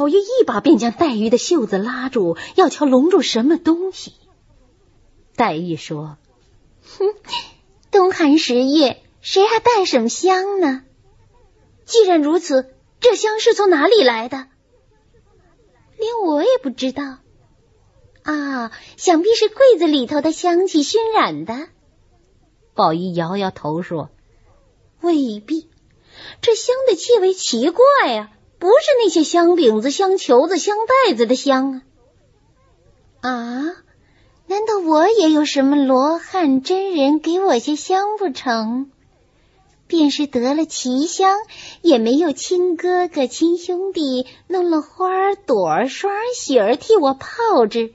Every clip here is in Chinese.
宝玉一把便将黛玉的袖子拉住，要瞧笼住什么东西。黛玉说：“哼，冬寒十月，谁还带什么香呢？既然如此，这香是从哪里来的？连我也不知道。啊，想必是柜子里头的香气熏染的。”宝玉摇摇头说：“未必，这香的气味奇怪呀。”不是那些香饼子、香球子、香袋子的香啊！啊，难道我也有什么罗汉真人给我些香不成？便是得了奇香，也没有亲哥哥、亲兄弟弄了花朵、霜雪儿替我泡制。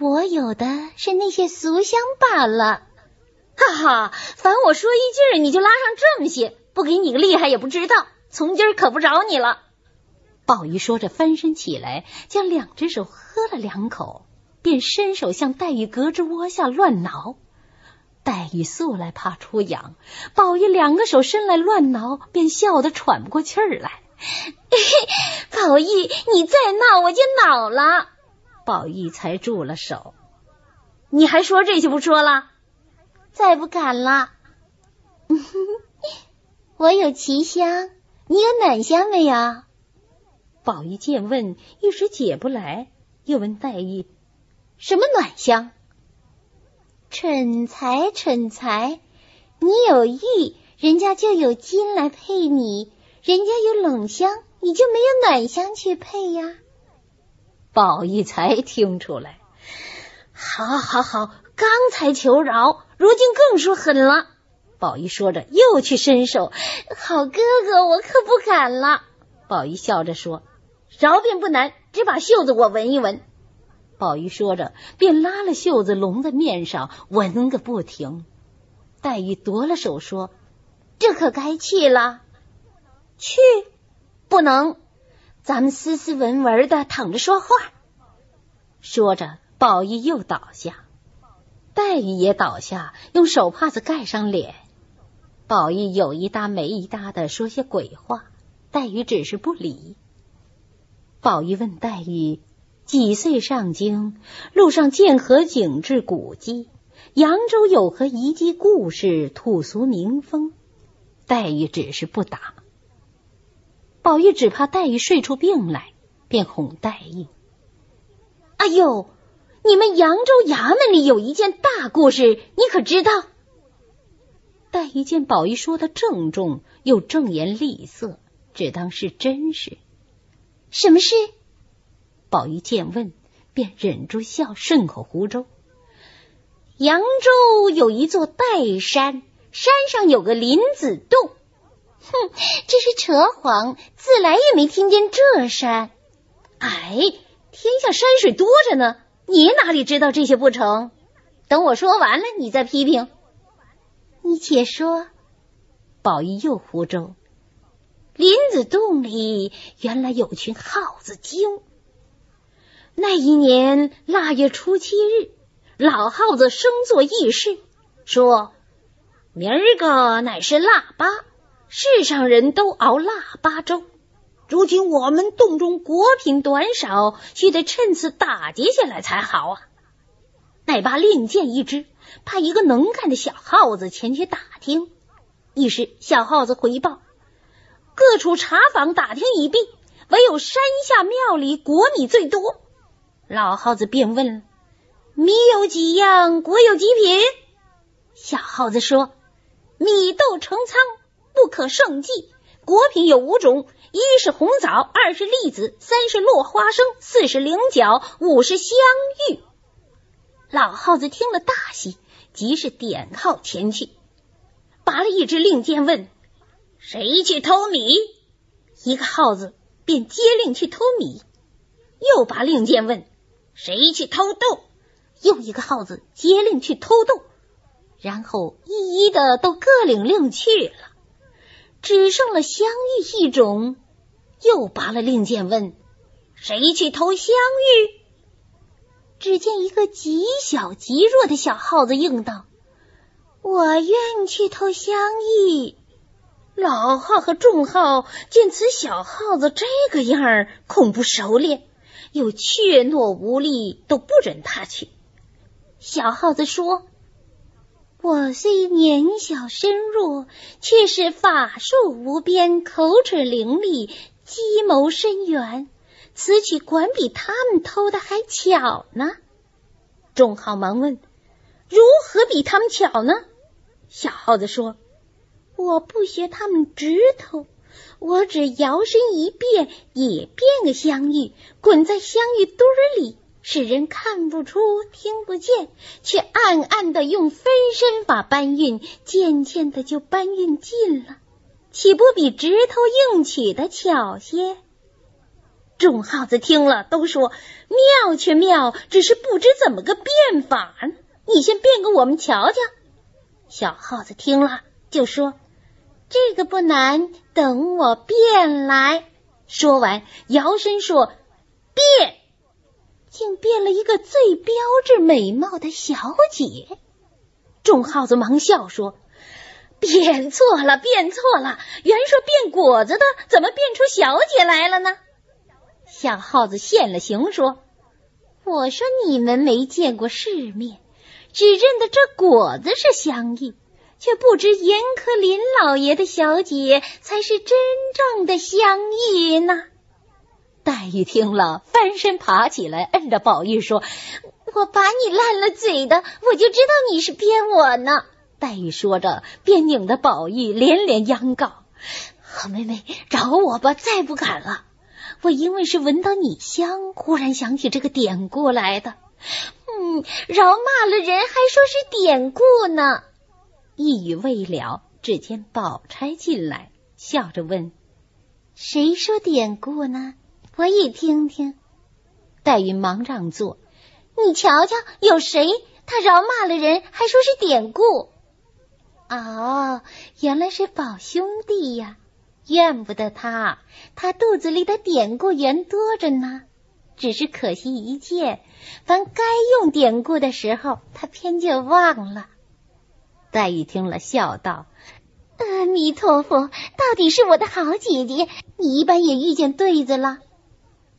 我有的是那些俗香罢了。哈哈，凡我说一句，你就拉上这么些，不给你个厉害也不知道。从今儿可不饶你了。宝玉说着，翻身起来，将两只手喝了两口，便伸手向黛玉胳肢窝下乱挠。黛玉素来怕出痒，宝玉两个手伸来乱挠，便笑得喘不过气儿来。宝玉，你再闹我就恼了。宝玉才住了手。你还说这些不说了？再不敢了。我有奇香，你有暖香没有？宝玉见问，一时解不来，又问黛玉：“什么暖香？”蠢材，蠢材！你有玉，人家就有金来配你；人家有冷香，你就没有暖香去配呀。宝玉才听出来，好，好，好，刚才求饶，如今更说狠了。宝玉说着，又去伸手：“好哥哥，我可不敢了。”宝玉笑着说。饶便不难，只把袖子我闻一闻。宝玉说着，便拉了袖子拢在面上，闻个不停。黛玉夺了手说：“这可该去了，去不能，咱们斯斯文文的躺着说话。”说着，宝玉又倒下，黛玉也倒下，用手帕子盖上脸。宝玉有一搭没一搭的说些鬼话，黛玉只是不理。宝玉问黛玉：“几岁上京？路上见何景致古迹？扬州有何遗迹故事？土俗民风？”黛玉只是不答。宝玉只怕黛玉睡出病来，便哄黛玉：“哎呦，你们扬州衙门里有一件大故事，你可知道？”黛玉见宝玉说的郑重，又正言厉色，只当是真实。什么事？宝玉见问，便忍住笑，顺口胡诌。扬州有一座岱山，山上有个林子洞。哼，这是扯谎，自来也没听见这山。哎，天下山水多着呢，你哪里知道这些不成？等我说完了，你再批评。你且说。宝玉又胡诌。林子洞里原来有群耗子精。那一年腊月初七日，老耗子生作议事，说：“明儿个乃是腊八，世上人都熬腊八粥。如今我们洞中果品短少，须得趁此打劫下来才好啊！”乃把令箭一支，派一个能干的小耗子前去打听。一时小耗子回报。各处查访打听一毕，唯有山下庙里果米最多。老耗子便问：“米有几样？果有几品？”小耗子说：“米豆成仓，不可胜计。果品有五种：一是红枣，二是栗子，三是落花生，四是菱角，五是香芋。”老耗子听了大喜，即是点号前去，拔了一支令箭，问。谁去偷米？一个耗子便接令去偷米，又把令箭问：谁去偷豆？又一个耗子接令去偷豆，然后一一的都各领令去了，只剩了香芋一种，又拔了令箭问：谁去偷香芋？只见一个极小极弱的小耗子应道：我愿去偷香芋。老号和众号见此小耗子这个样儿，恐不熟练，又怯懦无力，都不准他去。小耗子说：“我虽年小身弱，却是法术无边，口齿伶俐，计谋深远，此曲管比他们偷的还巧呢。”众号忙问：“如何比他们巧呢？”小耗子说。我不学他们直头，我只摇身一变，也变个香玉，滚在香玉堆里，使人看不出、听不见，却暗暗的用分身法搬运，渐渐的就搬运尽了，岂不比直头硬取的巧些？众耗子听了都说妙，却妙，只是不知怎么个变法呢。你先变给我们瞧瞧。小耗子听了就说。这个不难，等我变来。说完，摇身说变，竟变了一个最标致美貌的小姐。众耗子忙笑说：“变错了，变错了！原说变果子的，怎么变出小姐来了呢？”小耗子现了形说：“我说你们没见过世面，只认得这果子是香玉。”却不知严苛林老爷的小姐才是真正的香玉呢。黛玉听了，翻身爬起来，摁着宝玉说：“我把你烂了嘴的，我就知道你是骗我呢。”黛玉说着，便拧着宝玉连连央告：“好妹妹，饶我吧，再不敢了。我因为是闻到你香，忽然想起这个典故来的。嗯，饶骂了人，还说是典故呢。”一语未了，只见宝钗进来，笑着问：“谁说典故呢？我也听听。”黛玉忙让座：“你瞧瞧，有谁？他饶骂了人，还说是典故？哦，原来是宝兄弟呀！怨不得他，他肚子里的典故原多着呢。只是可惜一件，凡该用典故的时候，他偏就忘了。”黛玉听了，笑道：“阿弥陀佛，到底是我的好姐姐，你一般也遇见对子了。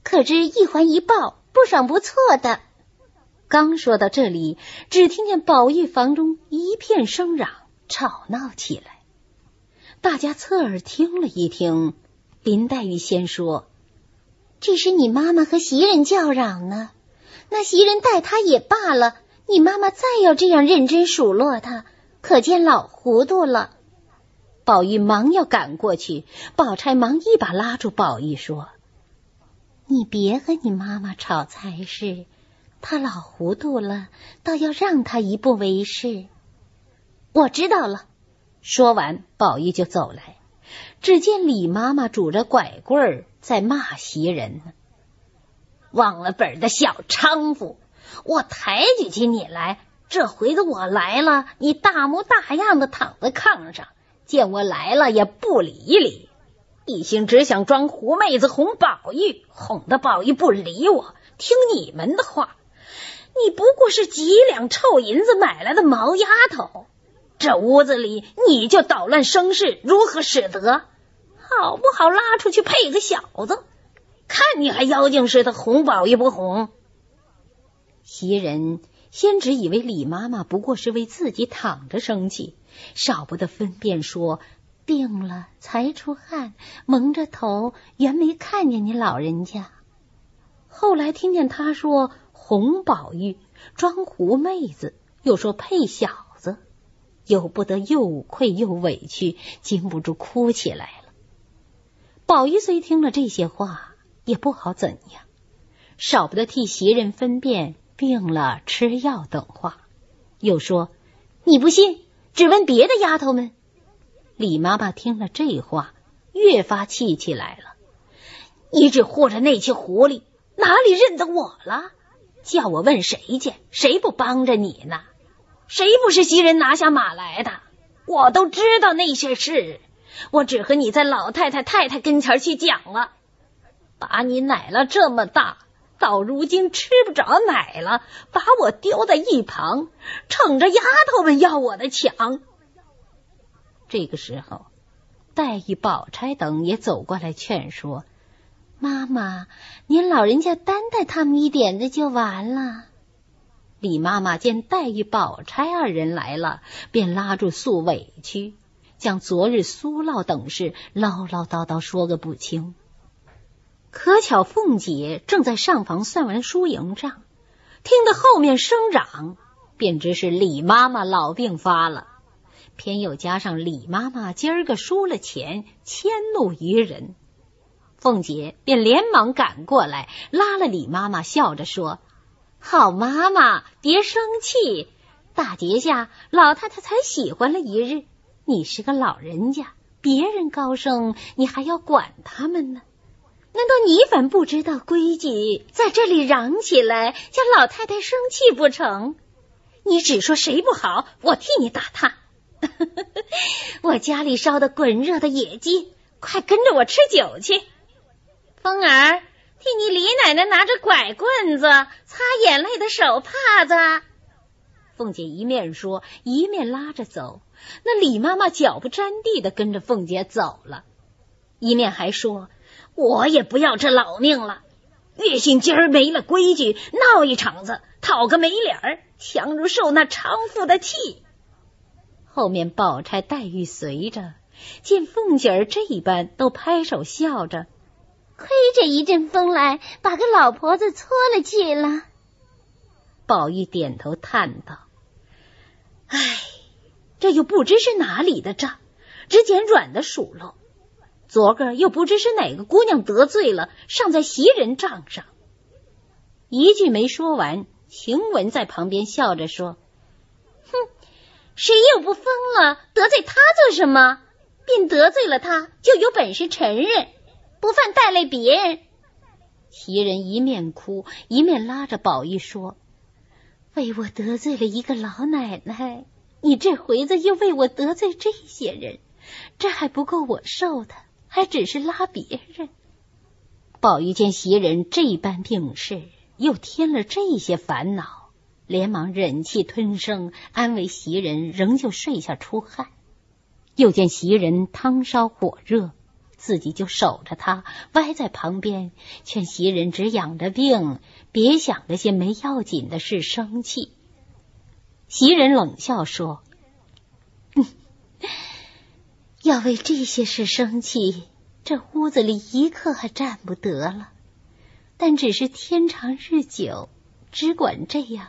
可知一环一抱，不爽不错的。”刚说到这里，只听见宝玉房中一片声嚷，吵闹起来。大家侧耳听了一听，林黛玉先说：“这是你妈妈和袭人叫嚷呢。那袭人待他也罢了，你妈妈再要这样认真数落他。”可见老糊涂了，宝玉忙要赶过去，宝钗忙一把拉住宝玉说：“你别和你妈妈吵才是，她老糊涂了，倒要让她一步为是。”我知道了。说完，宝玉就走来，只见李妈妈拄着拐棍儿在骂袭人呢，忘了本的小娼妇，我抬举起你来。这回子我来了，你大模大样的躺在炕上，见我来了也不理一理，一心只想装狐妹子哄宝玉，哄得宝玉不理我，听你们的话。你不过是几两臭银子买来的毛丫头，这屋子里你就捣乱生事，如何使得？好不好拉出去配个小子？看你还妖精似的哄宝玉不哄？袭人。先只以为李妈妈不过是为自己躺着生气，少不得分辨说病了才出汗，蒙着头原没看见你老人家。后来听见他说哄宝玉装狐妹子，又说配小子，由不得又愧又委屈，禁不住哭起来了。宝玉虽听了这些话，也不好怎样，少不得替袭人分辨。病了，吃药等话，又说：“你不信，只问别的丫头们。”李妈妈听了这话，越发气起来了。你只护着那群狐狸，哪里认得我了？叫我问谁去？谁不帮着你呢？谁不是袭人拿下马来的？我都知道那些事，我只和你在老太太、太太跟前去讲了，把你奶了这么大。到如今吃不着奶了，把我丢在一旁，逞着丫头们要我的抢。这个时候，黛玉、宝钗等也走过来劝说：“妈妈，您老人家担待他们一点的就完了。”李妈妈见黛玉、宝钗二人来了，便拉住素委屈，将昨日苏闹等事唠唠叨叨说个不清。可巧凤姐正在上房算完输赢账，听得后面声嚷，便知是李妈妈老病发了。偏又加上李妈妈今儿个输了钱，迁怒于人，凤姐便连忙赶过来，拉了李妈妈，笑着说。好妈妈，别生气。大节下，老太太才喜欢了一日。你是个老人家，别人高升，你还要管他们呢？难道你反不知道规矩，在这里嚷起来，叫老太太生气不成？你只说谁不好，我替你打他。我家里烧的滚热的野鸡，快跟着我吃酒去。风儿。替你李奶奶拿着拐棍子擦眼泪的手帕子，凤姐一面说，一面拉着走。那李妈妈脚不沾地的跟着凤姐走了，一面还说：“我也不要这老命了，月信今儿没了规矩，闹一场子，讨个没脸儿，强如受那娼妇的气。”后面宝钗、黛玉随着，见凤姐儿这一般，都拍手笑着。亏这一阵风来，把个老婆子搓了去了。宝玉点头叹道：“唉，这又不知是哪里的账，只捡软的数落。昨个又不知是哪个姑娘得罪了，尚在袭人账上。”一句没说完，晴雯在旁边笑着说：“哼，谁又不疯了？得罪他做什么？便得罪了他，就有本事承认。”不犯带累别人，袭人一面哭一面拉着宝玉说：“为我得罪了一个老奶奶，你这回子又为我得罪这些人，这还不够我受的，还只是拉别人。”宝玉见袭人这般病势，又添了这些烦恼，连忙忍气吞声，安慰袭人，仍旧睡下出汗。又见袭人汤烧火热。自己就守着他，歪在旁边劝袭人只养着病，别想着些没要紧的事生气。袭人冷笑说：“要为这些事生气，这屋子里一刻还站不得了。但只是天长日久，只管这样，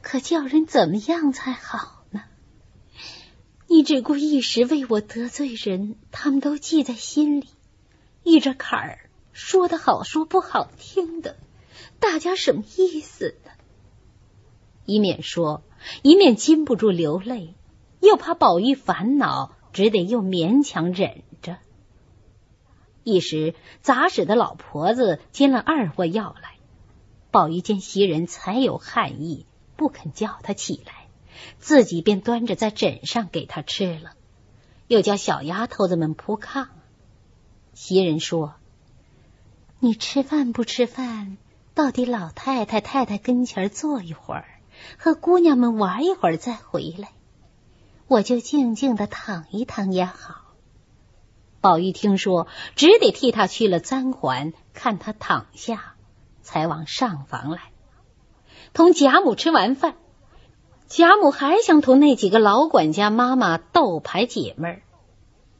可叫人怎么样才好呢？”你只顾一时为我得罪人，他们都记在心里，遇着坎儿，说的好，说不好听的，大家什么意思呢？一面说，一面禁不住流泪，又怕宝玉烦恼，只得又勉强忍着。一时杂使的老婆子煎了二货药来，宝玉见袭人才有汗意，不肯叫他起来。自己便端着在枕上给他吃了，又叫小丫头子们铺炕。袭人说：“你吃饭不吃饭？到底老太太太太跟前坐一会儿，和姑娘们玩一会儿再回来，我就静静的躺一躺也好。”宝玉听说，只得替他去了簪环，看他躺下，才往上房来，同贾母吃完饭。贾母还想同那几个老管家妈妈斗牌解闷儿，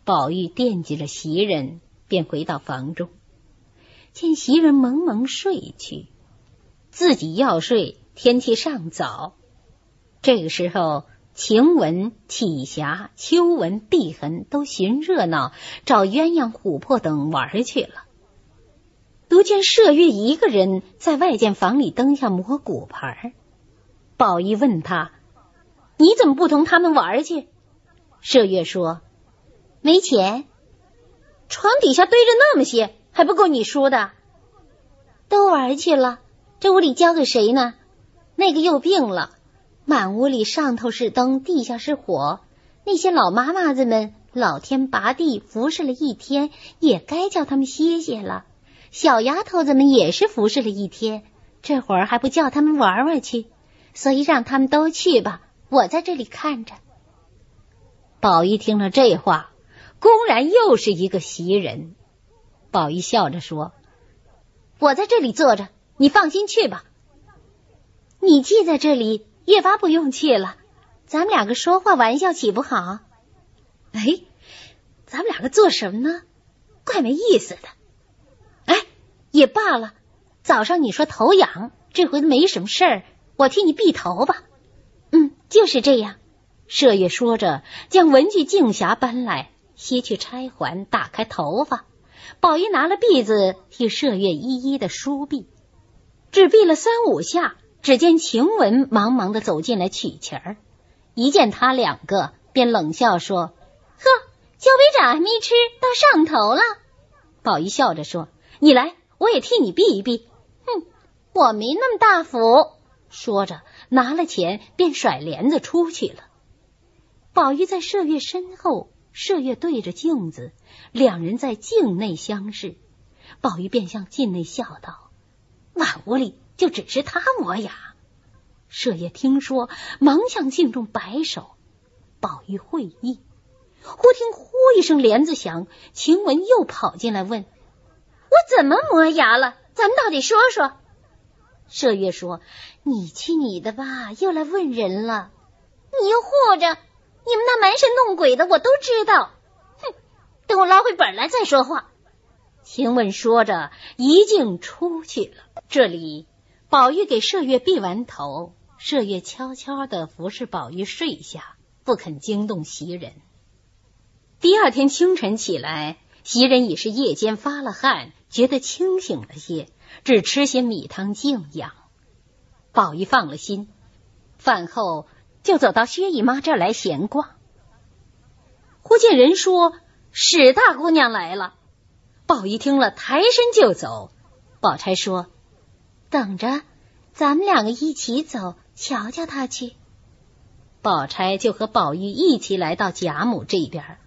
宝玉惦记了袭人，便回到房中，见袭人蒙蒙睡去，自己要睡，天气尚早。这个时候，晴雯、启霞、秋纹、碧痕都寻热闹，找鸳鸯、琥珀等玩去了。独见麝月一个人在外间房里灯下磨骨牌。宝玉问他。你怎么不同他们玩去？麝月说：“没钱，床底下堆着那么些，还不够你输的。都玩去了，这屋里交给谁呢？那个又病了，满屋里上头是灯，地下是火。那些老妈妈子们，老天拔地服侍了一天，也该叫他们歇歇了。小丫头子们也是服侍了一天，这会儿还不叫他们玩玩去？所以让他们都去吧。”我在这里看着。宝玉听了这话，公然又是一个袭人。宝玉笑着说：“我在这里坐着，你放心去吧。你既在这里，越发不用去了。咱们两个说话玩笑，岂不好？哎，咱们两个做什么呢？怪没意思的。哎，也罢了。早上你说头痒，这回没什么事儿，我替你避头吧。嗯，就是这样。”麝月说着，将文具镜匣搬来，揭去钗环，打开头发。宝玉拿了篦子替麝月一一的梳篦，只篦了三五下，只见晴雯忙忙的走进来取钱儿，一见他两个，便冷笑说：“呵，交杯盏还没吃，到上头了。”宝玉笑着说：“你来，我也替你避一避。”哼，我没那么大福。说着，拿了钱便甩帘子出去了。宝玉在麝月身后。麝月对着镜子，两人在镜内相视。宝玉便向镜内笑道：“满屋里就只是他磨牙。”麝月听说，忙向镜中摆手。宝玉会意，忽听“呼”一声帘子响，晴雯又跑进来问：“我怎么磨牙了？咱们到底说说。”麝月说：“你去你的吧，又来问人了。你又护着。”你们那蛮神弄鬼的，我都知道。哼，等我捞回本来再说话。晴雯说着，一径出去了。这里，宝玉给麝月闭完头，麝月悄悄的服侍宝玉睡下，不肯惊动袭人。第二天清晨起来，袭人已是夜间发了汗，觉得清醒了些，只吃些米汤静养。宝玉放了心，饭后。就走到薛姨妈这儿来闲逛，忽见人说史大姑娘来了。宝玉听了，抬身就走。宝钗说：“等着，咱们两个一起走，瞧瞧他去。”宝钗就和宝玉一起来到贾母这边，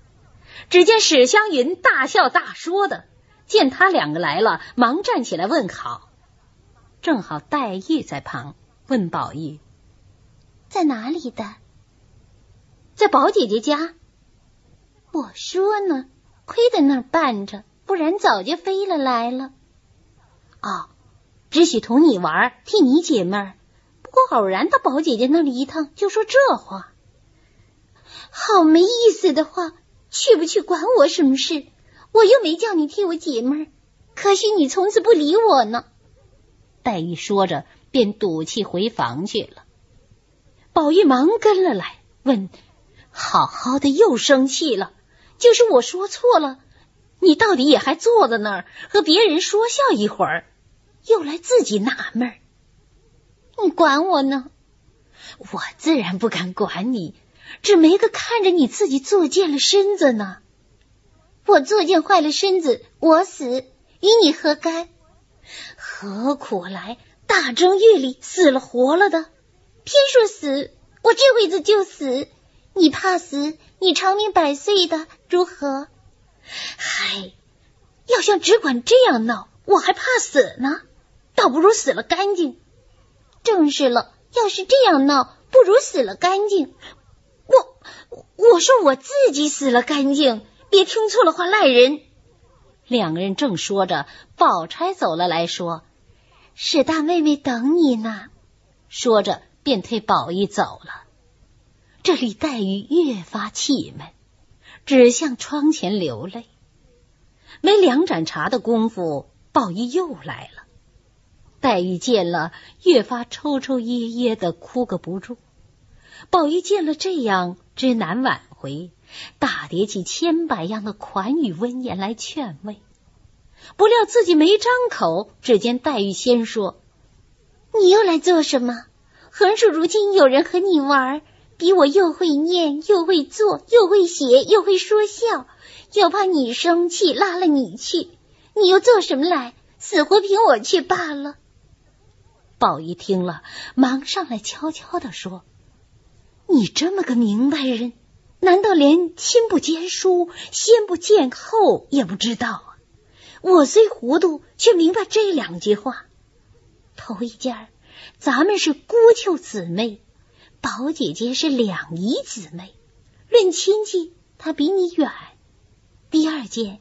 只见史湘云大笑大说的，见他两个来了，忙站起来问好。正好黛玉在旁问宝玉。在哪里的？在宝姐姐家。我说呢，亏在那儿伴着，不然早就飞了来了。哦，只许同你玩，替你解闷儿。不过偶然到宝姐姐那里一趟，就说这话，好没意思的话。去不去管我什么事？我又没叫你替我解闷儿，可惜你从此不理我呢。黛玉说着，便赌气回房去了。宝玉忙跟了来，问：“好好的又生气了？就是我说错了，你到底也还坐在那儿和别人说笑一会儿，又来自己纳闷儿？你管我呢？我自然不敢管你，只没个看着你自己作贱了身子呢。我作贱坏了身子，我死与你何干？何苦来？大正月里死了活了的。”偏说死，我这辈子就死。你怕死，你长命百岁的如何？嗨，要像只管这样闹，我还怕死呢。倒不如死了干净。正是了，要是这样闹，不如死了干净。我我说我自己死了干净，别听错了话赖人。两个人正说着，宝钗走了来说：“史大妹妹等你呢。”说着。便推宝玉走了，这里黛玉越发气闷，只向窗前流泪。没两盏茶的功夫，宝玉又来了。黛玉见了，越发抽抽噎噎的，哭个不住。宝玉见了这样，知难挽回，大叠起千百样的款语温言来劝慰。不料自己没张口，只见黛玉先说：“你又来做什么？”横竖如今有人和你玩，比我又会念又会做又会写又会说笑，又怕你生气拉了你去，你又做什么来？死活凭我去罢了。宝玉听了，忙上来悄悄的说：“你这么个明白人，难道连亲不见书，先不见后也不知道啊？我虽糊涂，却明白这两句话。头一件儿。”咱们是姑舅姊妹，宝姐姐是两姨姊妹，论亲戚她比你远。第二件，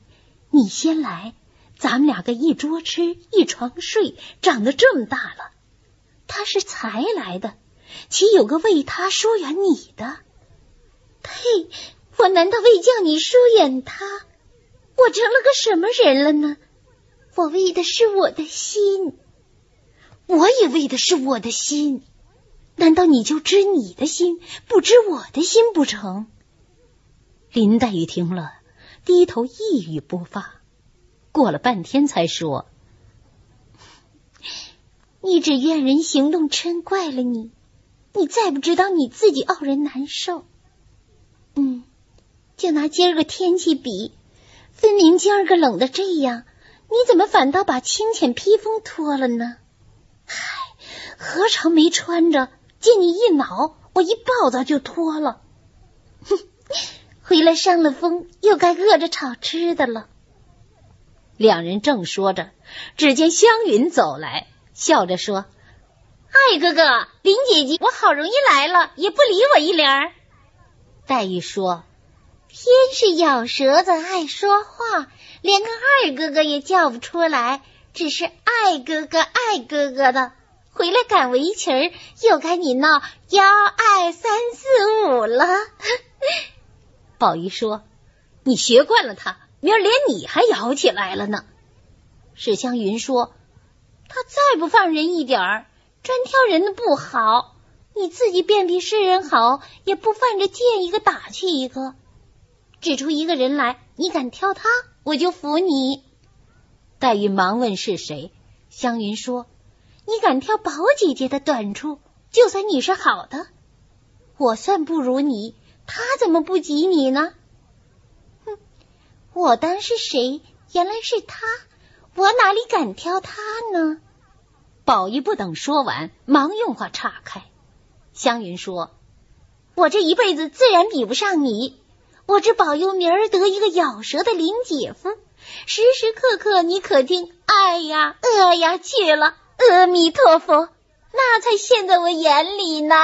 你先来，咱们两个一桌吃，一床睡，长得这么大了。他是才来的，岂有个为他疏远你的？呸！我难道为叫你疏远他？我成了个什么人了呢？我为的是我的心，我也为的是我的心。难道你就知你的心，不知我的心不成？林黛玉听了，低头一语不发。过了半天，才说：“你只怨人行动嗔怪了你，你再不知道你自己傲人难受。嗯，就拿今儿个天气比，分明今儿个冷的这样。”你怎么反倒把清浅披风脱了呢？嗨，何尝没穿着？见你一恼，我一暴躁就脱了。哼，回来伤了风，又该饿着炒吃的了。两人正说着，只见湘云走来，笑着说：“爱哥哥，林姐姐，我好容易来了，也不理我一联。”黛玉说：“偏是咬舌子，爱说话。”连个二哥哥也叫不出来，只是爱哥哥爱哥哥的。回来赶围裙儿，又该你闹幺二三四五了。宝玉说：“你学惯了他，明儿连你还咬起来了呢。”史湘云说：“他再不放人一点儿，专挑人的不好。你自己便比世人好，也不犯着见一个打去一个。指出一个人来，你敢挑他？”我就服你。黛玉忙问是谁，湘云说：“你敢挑宝姐姐的短处，就算你是好的。我算不如你，他怎么不及你呢？”哼，我当是谁？原来是他，我哪里敢挑他呢？宝玉不等说完，忙用话岔开。湘云说：“我这一辈子自然比不上你。”我只保佑明儿得一个咬舌的林姐夫，时时刻刻你可听哎呀饿呀去了，阿弥陀佛，那才现在我眼里呢。